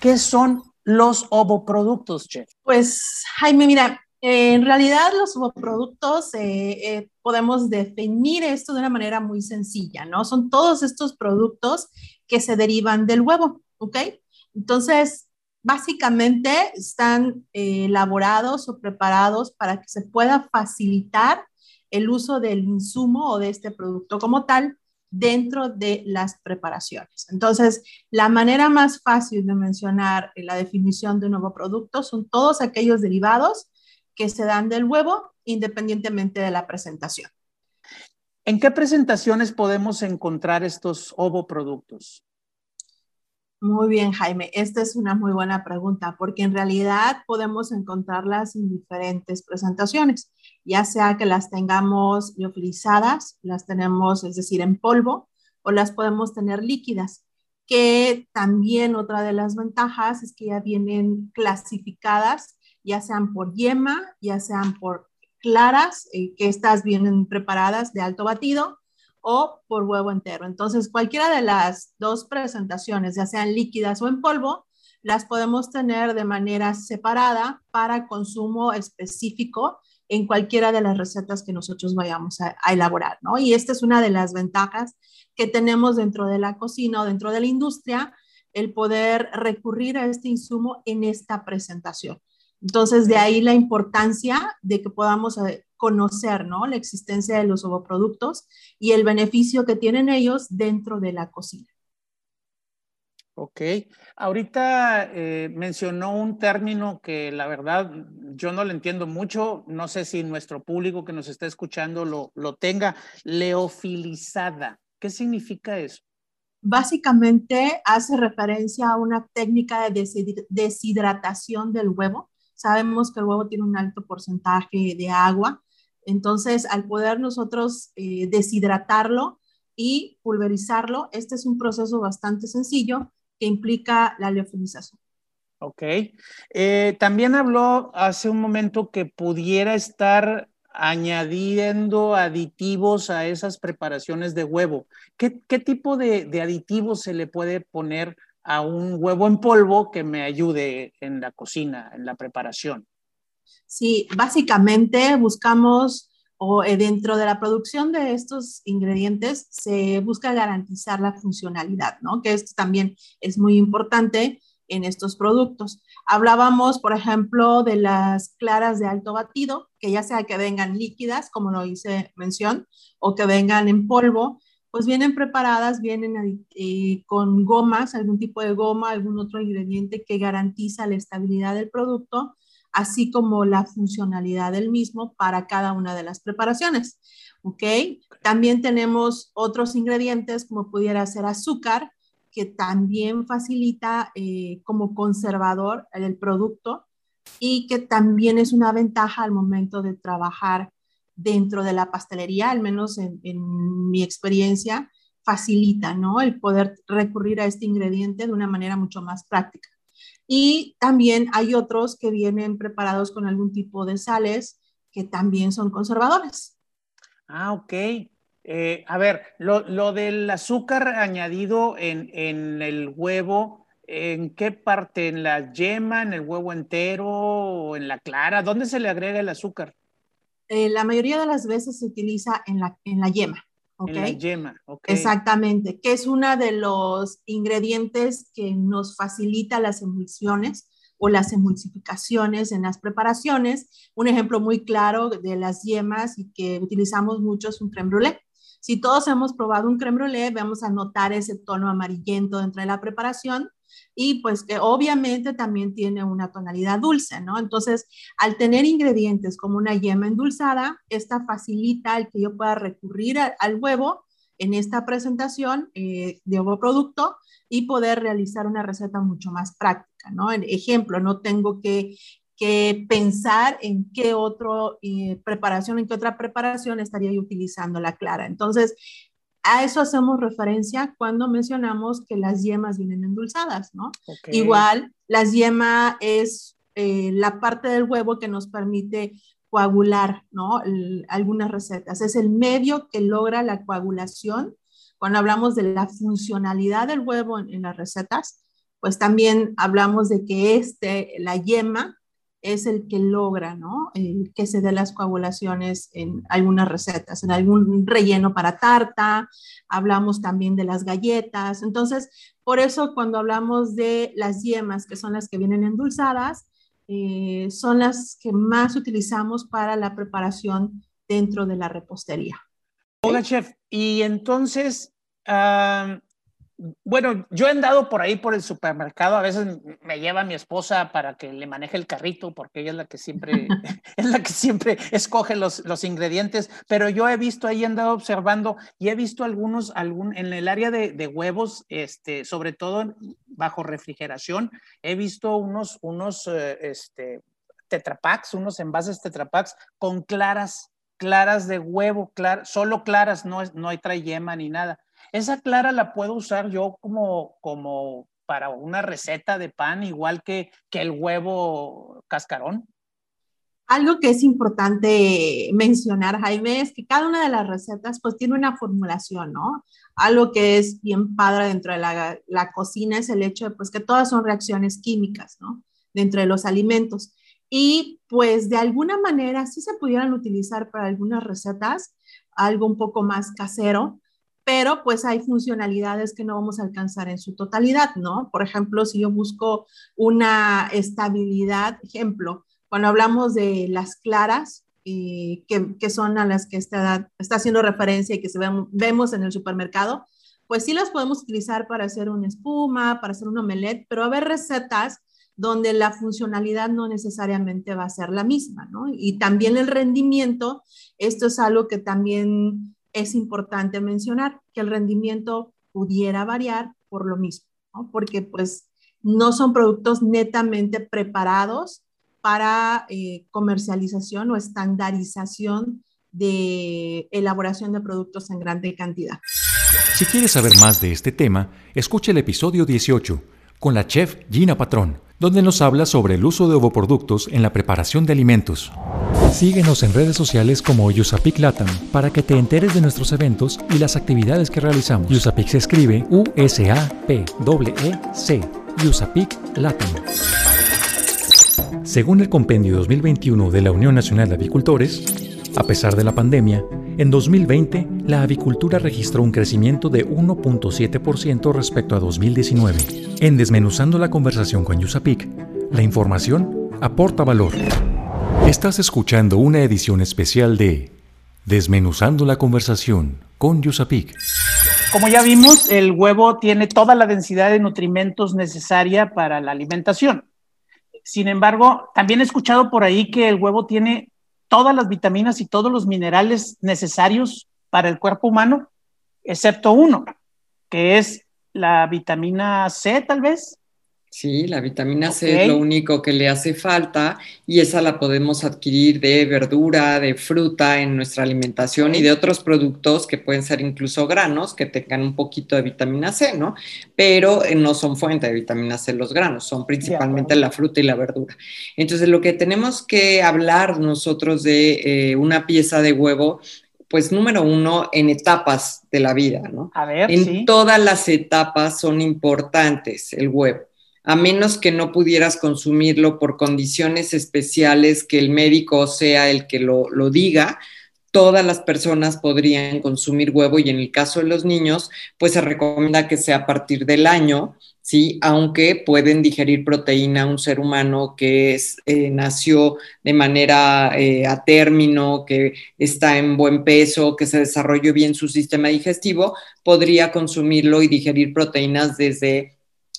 ¿Qué son los ovoproductos, Jeff? Pues, Jaime, mira, en realidad los ovoproductos eh, eh, podemos definir esto de una manera muy sencilla, ¿no? Son todos estos productos que se derivan del huevo, ¿ok? Entonces, básicamente están eh, elaborados o preparados para que se pueda facilitar el uso del insumo o de este producto como tal dentro de las preparaciones. Entonces, la manera más fácil de mencionar la definición de un nuevo producto son todos aquellos derivados que se dan del huevo independientemente de la presentación. ¿En qué presentaciones podemos encontrar estos ovoproductos? Muy bien, Jaime. Esta es una muy buena pregunta porque en realidad podemos encontrarlas en diferentes presentaciones, ya sea que las tengamos liofilizadas, las tenemos, es decir, en polvo, o las podemos tener líquidas, que también otra de las ventajas es que ya vienen clasificadas, ya sean por yema, ya sean por claras, eh, que estas vienen preparadas de alto batido, o por huevo entero. Entonces, cualquiera de las dos presentaciones, ya sean líquidas o en polvo, las podemos tener de manera separada para consumo específico en cualquiera de las recetas que nosotros vayamos a, elaborar, ¿no? Y esta es una de las ventajas que tenemos dentro de la cocina o dentro de la industria, el poder recurrir a este insumo en esta presentación. Entonces, de ahí la importancia de que podamos eh, conocer ¿no? la existencia de los ovoproductos y el beneficio que tienen ellos dentro de la cocina. Ok, ahorita eh, mencionó un término que la verdad yo no lo entiendo mucho, no sé si nuestro público que nos está escuchando lo, lo tenga, leofilizada. ¿Qué significa eso? Básicamente hace referencia a una técnica de deshidratación del huevo. Sabemos que el huevo tiene un alto porcentaje de agua entonces, al poder nosotros eh, deshidratarlo y pulverizarlo, este es un proceso bastante sencillo que implica la leofilización. Ok. Eh, también habló hace un momento que pudiera estar añadiendo aditivos a esas preparaciones de huevo. ¿Qué, tipo de, de aditivos se le puede poner a un huevo en polvo que me ayude en la cocina, en la preparación? Sí, básicamente buscamos o eh, dentro de la producción de estos ingredientes se busca garantizar la funcionalidad, ¿no? Que esto también es muy importante en estos productos. Hablábamos, por ejemplo, de las claras de alto batido, que ya sea que vengan líquidas, como lo hice mención, o que vengan en polvo, pues vienen preparadas, vienen eh, con gomas, algún tipo de goma, algún otro ingrediente que garantiza la estabilidad del producto así como la funcionalidad del mismo para cada una de las preparaciones. ¿Ok? También tenemos otros ingredientes como pudiera ser azúcar, que también facilita eh, como conservador el producto y que también es una ventaja al momento de trabajar dentro de la pastelería, al menos en, en mi experiencia, facilita, ¿no? El poder recurrir a este ingrediente de una manera mucho más práctica. Y también hay otros que vienen preparados con algún tipo de sales que también son conservadores. Ah, ok. Eh, a ver, lo, del azúcar añadido en, el huevo, ¿en qué parte? ¿En la yema, en el huevo entero o en la clara? ¿Dónde se le agrega el azúcar? Eh, la mayoría de las veces se utiliza en la, en la yema. En la yema. Exactamente, que es uno de los ingredientes que nos facilita las emulsiones o las emulsificaciones en las preparaciones. Un ejemplo muy claro de las yemas y que utilizamos mucho es un creme brûlée. Si todos hemos probado un creme brûlée, vamos a notar ese tono amarillento dentro de la preparación y pues que obviamente también tiene una tonalidad dulce, ¿no? Entonces, al tener ingredientes como una yema endulzada, esta facilita el que yo pueda recurrir al huevo en esta presentación eh, de producto y poder realizar una receta mucho más práctica, ¿no? En ejemplo, no tengo que, que pensar en qué otra eh, preparación, en qué otra preparación estaría utilizando la clara. Entonces, a eso hacemos referencia cuando mencionamos que las yemas vienen endulzadas, ¿no? Igual, la yema es eh, la parte del huevo que nos permite coagular, ¿no? algunas recetas. Es el medio que logra la coagulación. Cuando hablamos de la funcionalidad del huevo en, en las recetas, pues también hablamos de que este, la yema, es el que logra, ¿no? que se dé las coagulaciones en algunas recetas, en algún relleno para tarta, hablamos también de las galletas. Entonces, por eso cuando hablamos de las yemas, que son las que vienen endulzadas, eh, son las que más utilizamos para la preparación dentro de la repostería. Hola, chef. Y entonces, bueno, yo he andado por ahí por el supermercado, a veces me lleva mi esposa para que le maneje el carrito, porque ella es la que siempre, es la que siempre escoge los, los ingredientes, pero yo he visto ahí, he andado observando y he visto algunos, algún, en el área de, de huevos, este, sobre todo bajo refrigeración, he visto unos, unos, eh, este, tetrapacks, unos envases tetrapacks con claras, claras de huevo, clar, solo claras, no, no hay trae yema ni nada esa clara la puedo usar yo como, como para una receta de pan, igual que, que el huevo cascarón. Algo que es importante mencionar, Jaime, es que cada una de las recetas pues tiene una formulación, ¿no? Algo que es bien padre dentro de la, la cocina es el hecho de pues que todas son reacciones químicas, ¿no? Dentro de los alimentos. Y pues de alguna manera sí se pudieran utilizar para algunas recetas algo un poco más casero, pero pues hay funcionalidades que no vamos a alcanzar en su totalidad, ¿no? Por ejemplo, si yo busco una estabilidad, ejemplo, cuando hablamos de las claras, y que, son a las que está, haciendo referencia y que se vemos en el supermercado, pues sí las podemos utilizar para hacer una espuma, para hacer un omelette, pero a haber recetas donde la funcionalidad no necesariamente va a ser la misma, ¿no? Y también el rendimiento, esto es algo que también es importante mencionar que el rendimiento pudiera variar por lo mismo, porque pues no son productos netamente preparados para eh, comercialización o estandarización de elaboración de productos en grande cantidad. Si quieres saber más de este tema, escucha el episodio 18 con la chef Gina Patrón, donde nos habla sobre el uso de ovoproductos en la preparación de alimentos. Síguenos en redes sociales como Yusapic Latam para que te enteres de nuestros eventos y las actividades que realizamos. Yusapic se escribe U-S-A-P-E-C. Yusapic Latam. Según el Compendio 2021 de la Unión Nacional de Avicultores, a pesar de la pandemia, en 2020 la avicultura registró un crecimiento de 1.7% respecto a 2019. En Desmenuzando la conversación con Yusapic, la información aporta valor. Estás escuchando una edición especial de Desmenuzando la conversación con Yusapik. Como ya vimos, el huevo tiene toda la densidad de nutrimentos necesaria para la alimentación. Sin embargo, también he escuchado por ahí que el huevo tiene todas las vitaminas y todos los minerales necesarios para el cuerpo humano, excepto uno, que es la vitamina C, tal vez. Sí, la vitamina C es lo único que le hace falta y esa la podemos adquirir de verdura, de fruta en nuestra alimentación y de otros productos que pueden ser incluso granos que tengan un poquito de vitamina C, ¿no? Pero eh, no son fuente de vitamina C los granos, son principalmente la fruta y la verdura. Entonces, lo que tenemos que hablar nosotros de eh, una pieza de huevo pues número uno, en etapas de la vida, ¿no? A ver, en todas las etapas son importantes el huevo a menos que no pudieras consumirlo por condiciones especiales que el médico sea el que lo, diga, todas las personas podrían consumir huevo y en el caso de los niños, pues se recomienda que sea a partir del año, ¿sí? Aunque pueden digerir proteína un ser humano que es, eh, nació de manera eh, a término, que está en buen peso, que se desarrolló bien su sistema digestivo, podría consumirlo y digerir proteínas desde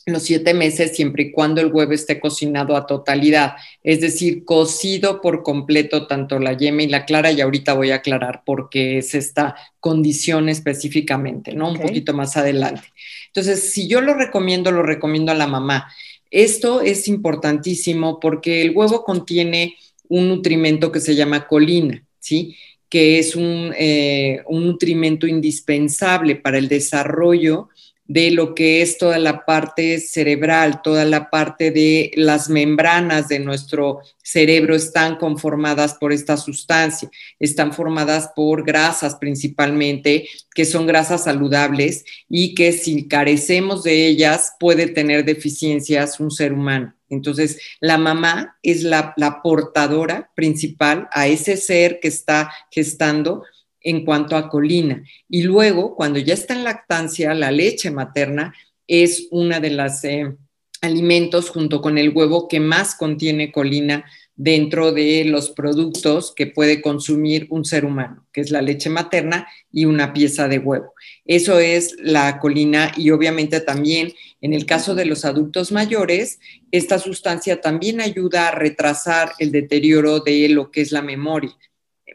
los siete meses siempre y cuando el huevo esté cocinado a totalidad, es decir, cocido por completo tanto la yema y la clara y ahorita voy a aclarar por qué es esta condición específicamente, ¿no? Un poquito más adelante. Entonces, si yo lo recomiendo, lo recomiendo a la mamá. Esto es importantísimo porque el huevo contiene un nutrimento que se llama colina, ¿sí? que es un, eh, un nutrimento indispensable para el desarrollo de lo que es toda la parte cerebral, toda la parte de las membranas de nuestro cerebro están conformadas por esta sustancia, están formadas por grasas principalmente, que son grasas saludables y que si carecemos de ellas puede tener deficiencias un ser humano. Entonces, la mamá es la, la portadora principal a ese ser que está gestando en cuanto a colina. Y luego, cuando ya está en lactancia, la leche materna es una de los eh, alimentos junto con el huevo que más contiene colina dentro de los productos que puede consumir un ser humano, que es la leche materna y una pieza de huevo. Eso es la colina y obviamente también en el caso de los adultos mayores, esta sustancia también ayuda a retrasar el deterioro de lo que es la memoria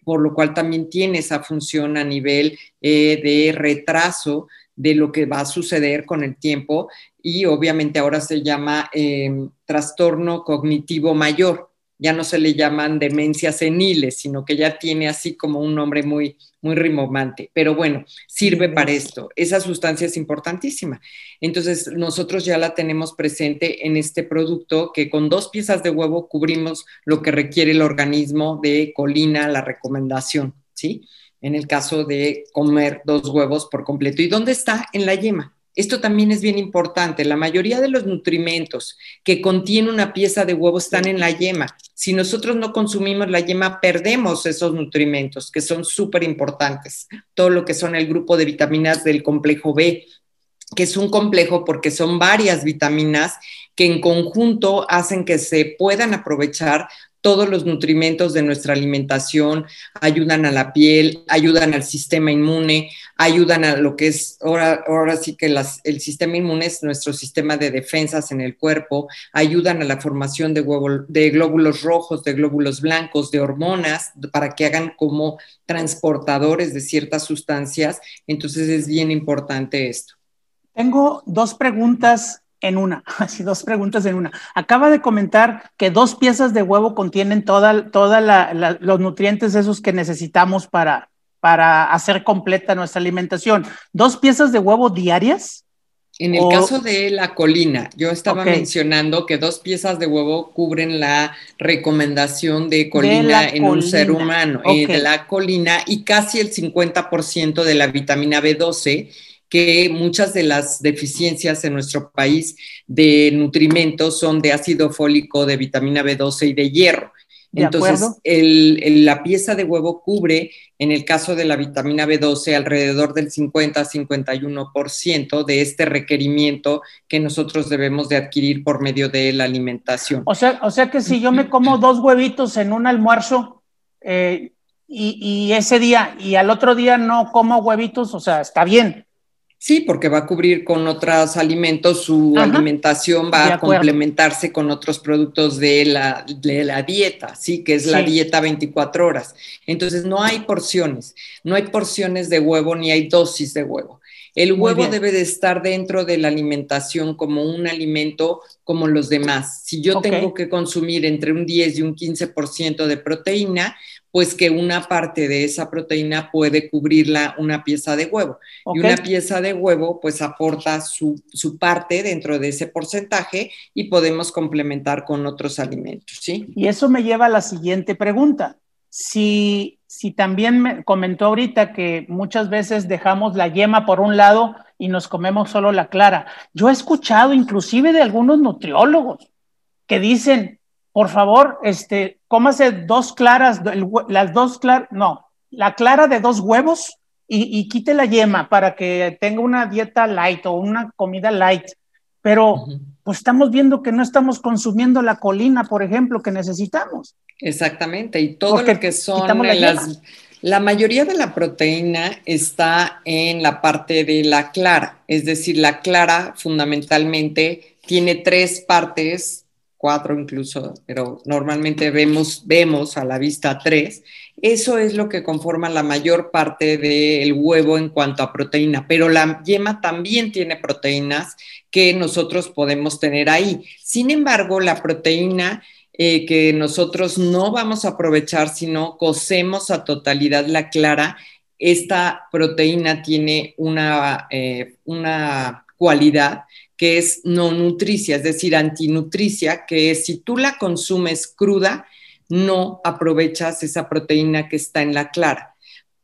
por lo cual también tiene esa función a nivel eh, de retraso de lo que va a suceder con el tiempo y obviamente ahora se llama em, trastorno cognitivo mayor ya no se le llaman demencias seniles, sino que ya tiene así como un nombre muy, muy rimomante. Pero bueno, sirve para esto. Esa sustancia es importantísima. Entonces, nosotros ya la tenemos presente en este producto que con dos piezas de huevo cubrimos lo que requiere el organismo de colina, la recomendación, ¿sí? En el caso de comer dos huevos por completo. ¿Y dónde está? En la yema. Esto también es bien importante. La mayoría de los nutrimentos que contiene una pieza de huevo están en la yema. Si nosotros no consumimos la yema, perdemos esos nutrimentos que son súper importantes. Todo lo que son el grupo de vitaminas del complejo B, que es un complejo porque son varias vitaminas que en conjunto hacen que se puedan aprovechar todos los nutrimentos de nuestra alimentación, ayudan a la piel, ayudan al sistema inmune, ayudan a lo que es, ahora, ahora sí que el sistema inmune es nuestro sistema de defensas en el cuerpo, ayudan a la formación de, de glóbulos rojos, de glóbulos blancos, de hormonas, para que hagan como transportadores de ciertas sustancias. Entonces es bien importante esto. Tengo dos preguntas en una, así dos preguntas en una. Acaba de comentar que dos piezas de huevo contienen toda, toda los nutrientes esos que necesitamos para, para hacer completa nuestra alimentación. ¿Dos piezas de huevo diarias? En el caso de la colina, yo estaba mencionando que dos piezas de huevo cubren la recomendación de colina en un ser humano, eh, de la colina y casi el 50% de la vitamina B12 que muchas de las deficiencias en nuestro país de nutrimentos son de ácido fólico, de vitamina B12 y de hierro. Entonces, la pieza de huevo cubre, en el caso de la vitamina B12, alrededor del 50-51% de este requerimiento que nosotros debemos de adquirir por medio de la alimentación. O sea, o sea que si yo me como dos huevitos en un almuerzo eh, y, y, ese día y al otro día no como huevitos, o sea, está bien. Sí, porque va a cubrir con otros alimentos, su alimentación va a complementarse con otros productos de la, de la dieta, ¿sí? Que es la dieta 24 horas. Entonces, no hay porciones, no hay porciones de huevo ni hay dosis de huevo. El huevo debe de estar dentro de la alimentación como un alimento como los demás. Si yo tengo que consumir entre un 10 y un 15% de proteína, pues que una parte de esa proteína puede cubrirla una pieza de huevo. Y una pieza de huevo pues aporta su, parte dentro de ese porcentaje y podemos complementar con otros alimentos, ¿sí? Y eso me lleva a la siguiente pregunta. Si, si también me comentó ahorita que muchas veces dejamos la yema por un lado y nos comemos solo la clara. Yo he escuchado inclusive de algunos nutriólogos que dicen, por favor, este, cómase dos claras, las dos claras, no, la clara de dos huevos y, quite la yema para que tenga una dieta light o una comida light. Pero pues estamos viendo que no estamos consumiendo la colina, por ejemplo, que necesitamos. Exactamente, y todo lo que son las... La mayoría de la proteína está en la parte de la clara, es decir, la clara fundamentalmente tiene tres partes, cuatro incluso, pero normalmente vemos, vemos a la vista tres. Eso es lo que conforma la mayor parte del huevo en cuanto a proteína, pero la yema también tiene proteínas que nosotros podemos tener ahí. Sin embargo, la proteína eh, que nosotros no vamos a aprovechar si no cocemos a totalidad la clara, esta proteína tiene una, eh, una cualidad que es no nutricia, es decir, antinutricia, que es si tú la consumes cruda, no aprovechas esa proteína que está en la clara.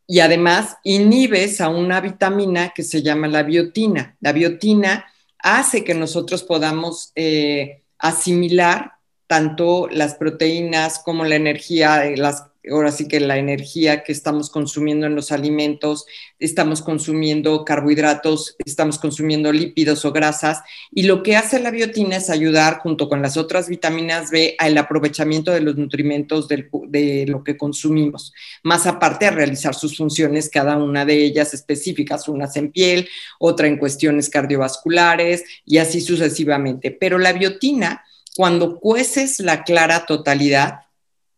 Y además inhibes a una vitamina que se llama la biotina. La biotina hace que nosotros podamos eh, asimilar tanto las proteínas como la energía, las ahora sí que la energía que estamos consumiendo en los alimentos, estamos consumiendo carbohidratos, estamos consumiendo lípidos o grasas, y lo que hace la biotina es ayudar junto con las otras vitaminas B al aprovechamiento de los nutrimentos de lo que consumimos, más aparte a realizar sus funciones, cada una de ellas específicas, unas en piel, otra en cuestiones cardiovasculares y así sucesivamente. Pero la biotina, cuando cueces la clara totalidad,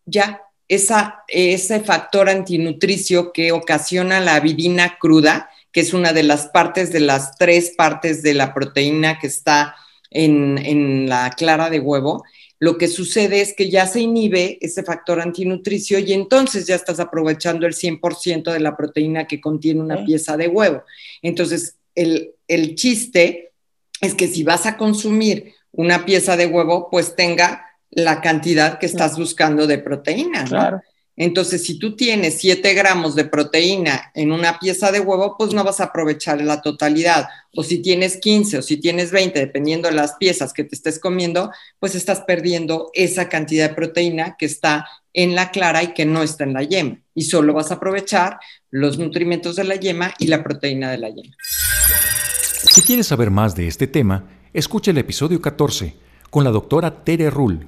ya esa, ese factor antinutricio que ocasiona la avidina cruda, que es una de las partes de las tres partes de la proteína que está en, en la clara de huevo, lo que sucede es que ya se inhibe ese factor antinutricio y entonces ya estás aprovechando el 100% de la proteína que contiene una pieza de huevo. Entonces, el, el chiste es que si vas a consumir una pieza de huevo, pues tenga la cantidad que estás buscando de proteína. Claro. Entonces, si tú tienes 7 gramos de proteína en una pieza de huevo, pues no vas a aprovechar la totalidad. O si tienes 15 o si tienes 20, dependiendo de las piezas que te estés comiendo, pues estás perdiendo esa cantidad de proteína que está en la clara y que no está en la yema. Y solo vas a aprovechar los nutrimentos de la yema y la proteína de la yema. Si quieres saber más de este tema, escucha el episodio 14 con la doctora Tere Rull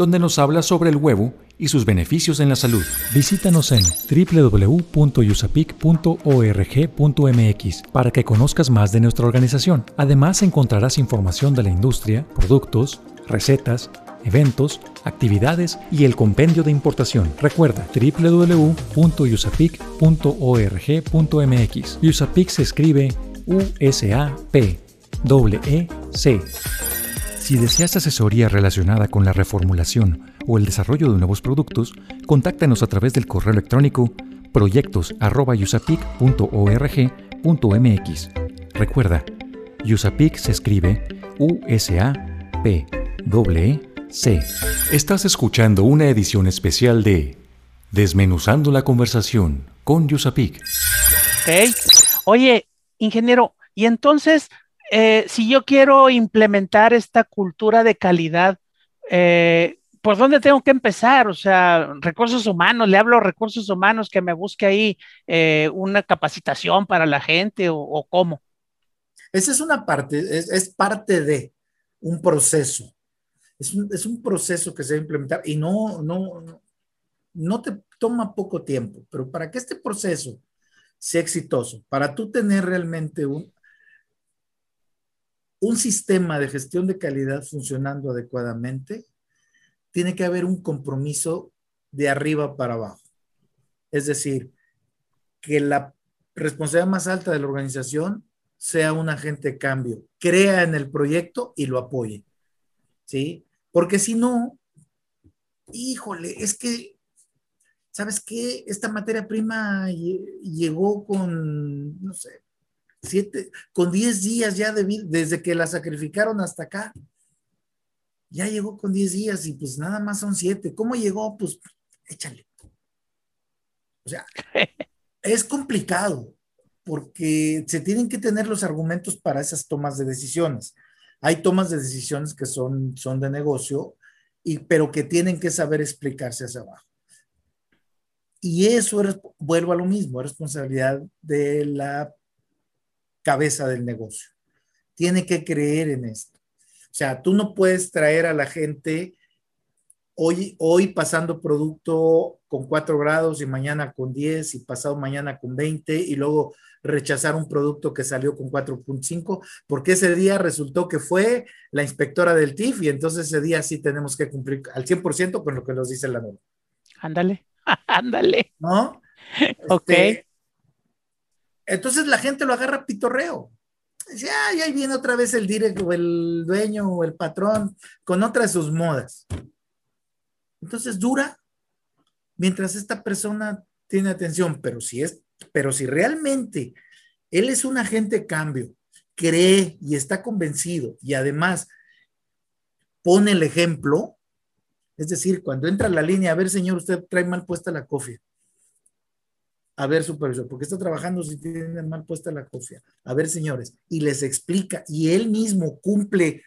donde nos habla sobre el huevo y sus beneficios en la salud. Visítanos en www.usapic.org.mx para que conozcas más de nuestra organización. Además encontrarás información de la industria, productos, recetas, eventos, actividades y el compendio de importación. Recuerda www.usapic.org.mx. USAPIC se escribe U-S-A-P. E C. Si deseas asesoría relacionada con la reformulación o el desarrollo de nuevos productos, contáctanos a través del correo electrónico proyectos@usapic.org.mx. Recuerda, USAPIC se escribe U S A P E C. Estás escuchando una edición especial de Desmenuzando la conversación con USAPIC. Ok. Oye, ingeniero, y entonces eh, si yo quiero implementar esta cultura de calidad, eh, ¿por dónde tengo que empezar? O sea, recursos humanos, le hablo a recursos humanos que me busque ahí eh, una capacitación para la gente o, cómo. Esa es una parte, es, parte de un proceso. Es un, es un, proceso que se debe implementar y no, no, no te toma poco tiempo, pero para que este proceso sea exitoso, para tú tener realmente un, un sistema de gestión de calidad funcionando adecuadamente, tiene que haber un compromiso de arriba para abajo. Es decir, que la responsabilidad más alta de la organización sea un agente de cambio, crea en el proyecto y lo apoye. ¿Sí? Porque si no, híjole, es que, ¿sabes qué? Esta materia prima llegó con, no sé, siete, con 10 días ya de, desde que la sacrificaron hasta acá. Ya llegó con 10 días y pues nada más son 7. ¿Cómo llegó? Pues échale. O sea, es complicado porque se tienen que tener los argumentos para esas tomas de decisiones. Hay tomas de decisiones que son, son de negocio, y, pero que tienen que saber explicarse hacia abajo. Y eso, vuelvo a lo mismo, es responsabilidad de la cabeza del negocio. Tiene que creer en esto. O sea, tú no puedes traer a la gente hoy, hoy pasando producto con 4 grados y mañana con 10 y pasado mañana con 20 y luego rechazar un producto que salió con 4.5, porque ese día resultó que fue la inspectora del TIF y entonces ese día sí tenemos que cumplir al 100% con lo que nos dice la norma. Ándale, ándale. ¿No? Ok. Entonces la gente lo agarra pitorreo. Dice, ay, ahí viene otra vez el directo, el dueño o el patrón con otra de sus modas. Entonces dura mientras esta persona tiene atención, pero si es, pero si realmente él es un agente de cambio, cree y está convencido y además pone el ejemplo, es decir, cuando entra a la línea, a ver, señor, usted trae mal puesta la cofia. A ver, supervisor, ¿por qué está trabajando si tiene mal puesta la cofia? A ver, señores, y les explica, y él mismo cumple,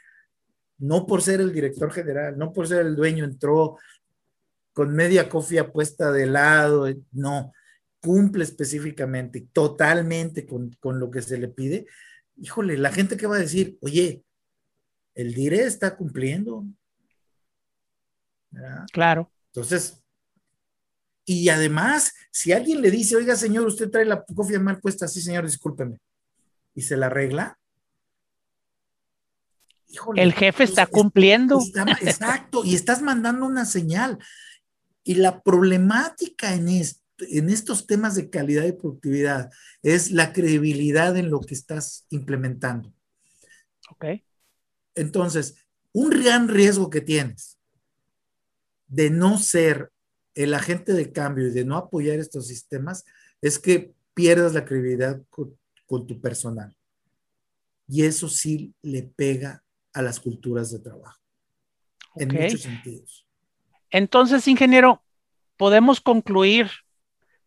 no por ser el director general, no por ser el dueño, entró con media cofia puesta de lado, no, cumple específicamente, totalmente con, con lo que se le pide. Híjole, la gente que va a decir, oye, el DIRE está cumpliendo. ¿verdad? Claro. Entonces, y además, si alguien le dice, oiga, señor, usted trae la cofia mal puesta, sí, señor, discúlpeme, y se la arregla. Híjole, El jefe está es- cumpliendo. está- exacto, y estás mandando una señal. Y la problemática en, est- en estos temas de calidad y productividad es la credibilidad en lo que estás implementando. Ok. Entonces, un gran riesgo que tienes de no ser el agente de cambio y de no apoyar estos sistemas es que pierdas la credibilidad con, con tu personal. Y eso sí le pega a las culturas de trabajo, en muchos sentidos. Entonces, ingeniero, podemos concluir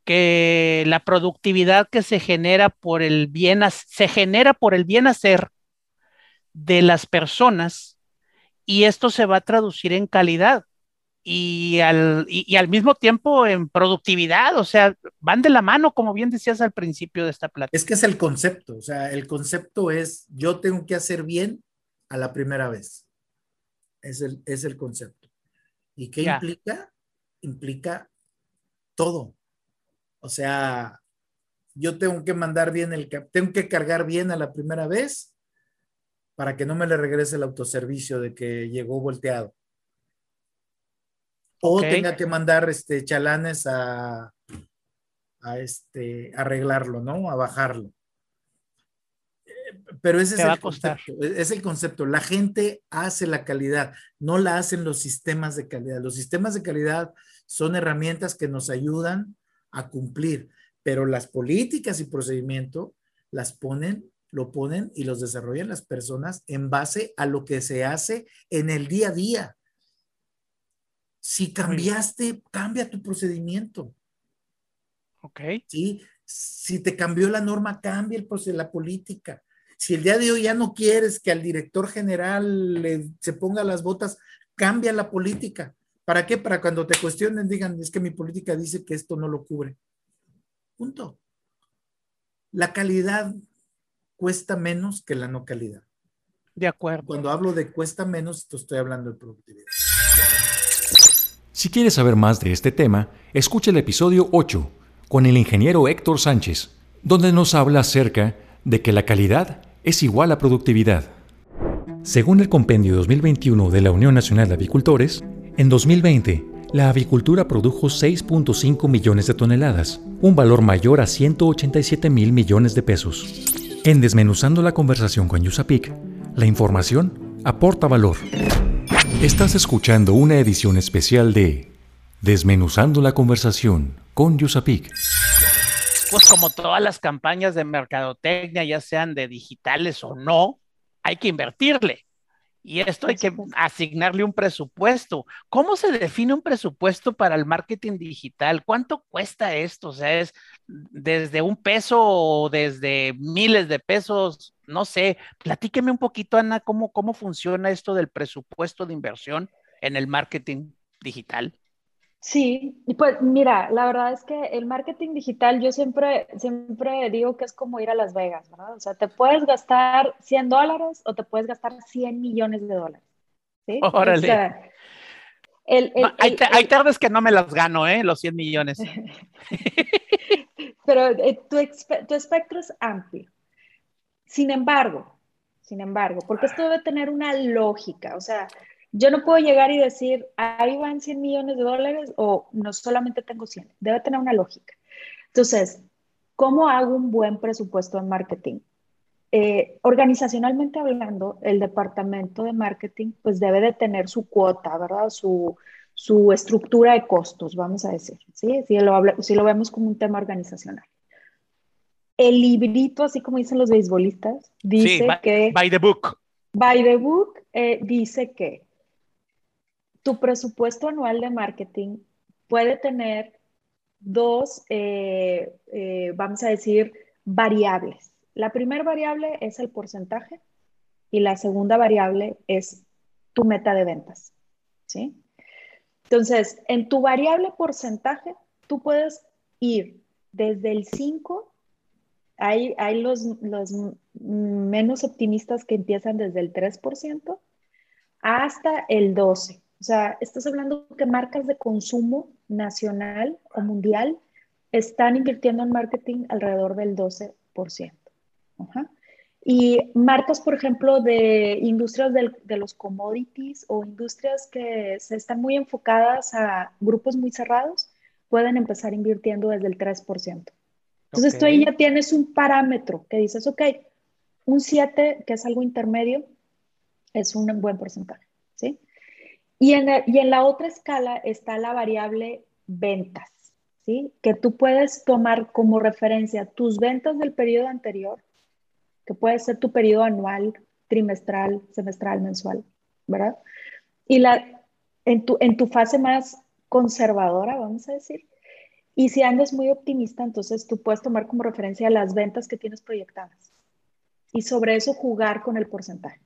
que la productividad que se genera por el bien, se genera por el bien hacer de las personas y esto se va a traducir en calidad y al, y, y al mismo tiempo en productividad, o sea, van de la mano, como bien decías al principio de esta plática. Es que es el concepto, o sea, el concepto es yo tengo que hacer bien a la primera vez. Es el, es el concepto. ¿Y qué Ya. implica? Implica todo. O sea, yo tengo que mandar bien el, tengo que cargar bien a la primera vez para que no me le regrese el autoservicio de que llegó volteado. O Ok. tenga que mandar este chalanes a, a este arreglarlo, ¿no? A bajarlo. Eh, Pero ese Te es el concepto. e-, Es el concepto. La gente hace la calidad, no la hacen los sistemas de calidad. Los sistemas de calidad son herramientas que nos ayudan a cumplir, pero las políticas y procedimiento las ponen, lo ponen y los desarrollan las personas en base a lo que se hace en el día a día. Si cambiaste, cambia tu procedimiento. Ok. ¿sí? Si te cambió la norma, cambia el proceso, la política. Si el día de hoy ya no quieres que al director general le- se ponga las botas, cambia la política. ¿Para qué? Para cuando te cuestionen digan, es que mi política dice que esto no lo cubre. Punto. La calidad cuesta menos que la no calidad. De acuerdo. Cuando hablo de cuesta menos, te estoy hablando de productividad. Si quieres saber más de este tema, escucha el episodio 8 con el ingeniero Héctor Sánchez, donde nos habla acerca de que la calidad es igual a productividad. Según el Compendio 2021 de la Unión Nacional de Avicultores, en 2020, la avicultura produjo 6.5 millones de toneladas, un valor mayor a 187 mil millones de pesos. En Desmenuzando la conversación con Yusapik, la información aporta valor. Estás escuchando una edición especial de Desmenuzando la conversación con Yusapik. Pues como todas las campañas de mercadotecnia, ya sean de digitales o no, hay que invertirle. Y esto hay que asignarle un presupuesto. ¿Cómo se define un presupuesto para el marketing digital? ¿Cuánto cuesta esto? O sea, es desde un peso o desde miles de pesos, no sé. Platíqueme un poquito, Ana, cómo, cómo funciona esto del presupuesto de inversión en el marketing digital. Sí, y pues mira, la verdad es que el marketing digital yo siempre, siempre digo que es como ir a Las Vegas, ¿verdad? O sea, te puedes gastar 100 dólares o te puedes gastar 100 millones de dólares. ¿sí? Órale. O sea, hay, tardes que no me las gano, ¿eh? Los 100 millones. Pero eh, tu, tu espectro es amplio. Sin embargo, sin embargo, porque esto debe tener una lógica, o sea, yo no puedo llegar y decir, ahí van 100 millones de dólares o no solamente tengo 100, debe tener una lógica. Entonces, ¿cómo hago un buen presupuesto en marketing? Eh, organizacionalmente hablando, el departamento de marketing pues debe de tener su cuota, ¿verdad? Su, su estructura de costos, vamos a decir, ¿sí? Si lo, si lo vemos como un tema organizacional. El librito, así como dicen los beisbolistas, dice que... By the book. By the book eh, dice que tu presupuesto anual de marketing puede tener dos, eh, vamos a decir, variables. La primera variable es el porcentaje y la segunda variable es tu meta de ventas. ¿sí? Entonces, en tu variable porcentaje, tú puedes ir desde el 5, hay, hay los, los menos optimistas que empiezan desde el 3%, hasta el 12%. O sea, estás hablando que marcas de consumo nacional o mundial están invirtiendo en marketing alrededor del 12%. Y marcas, por ejemplo, de industrias de los commodities o industrias que se están muy enfocadas a grupos muy cerrados, pueden empezar invirtiendo desde el 3%. Entonces tú ahí ya tienes un parámetro que dices, ok, un 7, que es algo intermedio, es un buen porcentaje. Y en, y en la otra escala está la variable ventas, ¿sí? Que tú puedes tomar como referencia tus ventas del periodo anterior que puede ser tu periodo anual, trimestral, semestral, mensual, ¿verdad? Y la, en, tu, en tu fase más conservadora, vamos a decir, y si andas muy optimista, entonces tú puedes tomar como referencia las ventas que tienes proyectadas y sobre eso jugar con el porcentaje.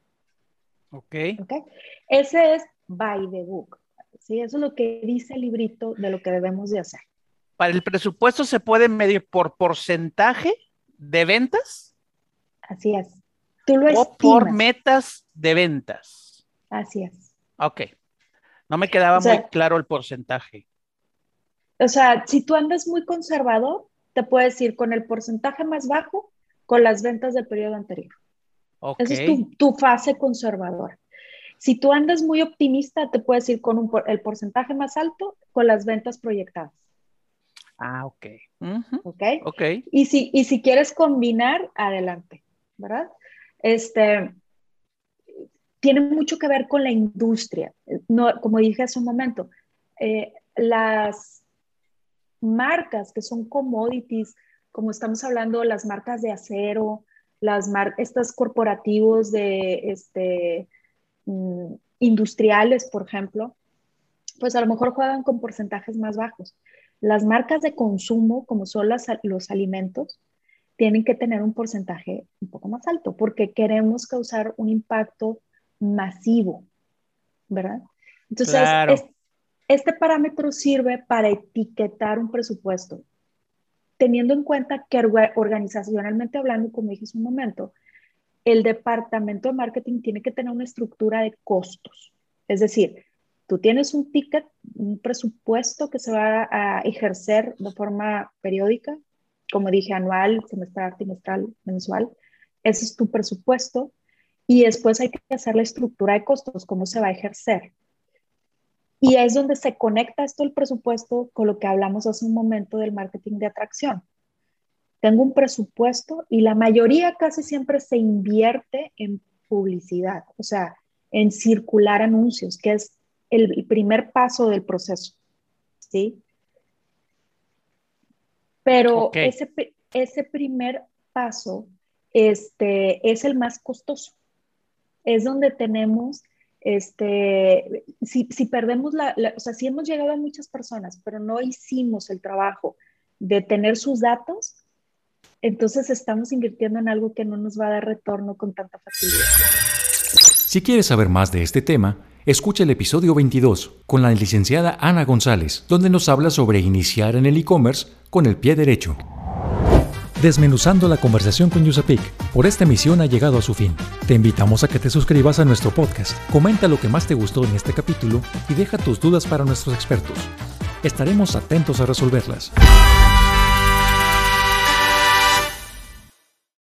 Ok. okay? Ese es by the book. ¿sí? Eso es lo que dice el librito de lo que debemos de hacer. ¿Para el presupuesto se puede medir por porcentaje de ventas? Así es. Tú lo o por metas de ventas. Así es. Ok. No me quedaba muy claro el porcentaje. O sea, si tú andas muy conservador, te puedes ir con el porcentaje más bajo con las ventas del periodo anterior. Okay. Esa es tu, fase conservadora. Si tú andas muy optimista, te puedes ir con el porcentaje más alto con las ventas proyectadas. Ah, ok. Ok. Ok. Y si, y si quieres combinar, adelante. ¿verdad? Este, tiene mucho que ver con la industria. No, como dije hace un momento, eh, las marcas que son commodities, como estamos hablando, las marcas de acero, las mar estas corporativos de este, mm, industriales, por ejemplo, pues a lo mejor juegan con porcentajes más bajos. Las marcas de consumo, como son las, los alimentos, tienen que tener un porcentaje un poco más alto porque queremos causar un impacto masivo, ¿verdad? Entonces, este parámetro sirve para etiquetar un presupuesto, teniendo en cuenta que organizacionalmente hablando, como dije hace un momento, el departamento de marketing tiene que tener una estructura de costos. Es decir, tú tienes un ticket, un presupuesto que se va a ejercer de forma periódica, como dije, anual, semestral, trimestral, mensual. Ese es tu presupuesto. Y después hay que hacer la estructura de costos, cómo se va a ejercer. Y es donde se conecta esto el presupuesto con lo que hablamos hace un momento del marketing de atracción. Tengo un presupuesto y la mayoría casi siempre se invierte en publicidad, o sea, en circular anuncios, que es el primer paso del proceso. ¿sí? Pero ese, ese primer paso este, es el más costoso. Es donde tenemos, este, si, si perdemos la, o sea, si hemos llegado a muchas personas, pero no hicimos el trabajo de tener sus datos, entonces estamos invirtiendo en algo que no nos va a dar retorno con tanta facilidad. Si quieres saber más de este tema, escucha el episodio 22 con la licenciada Ana González, donde nos habla sobre iniciar en el e-commerce con el pie derecho. Desmenuzando la conversación con Yusapik. Por esta emisión ha llegado a su fin. Te invitamos a que te suscribas a nuestro podcast, comenta lo que más te gustó en este capítulo y deja tus dudas para nuestros expertos. Estaremos atentos a resolverlas.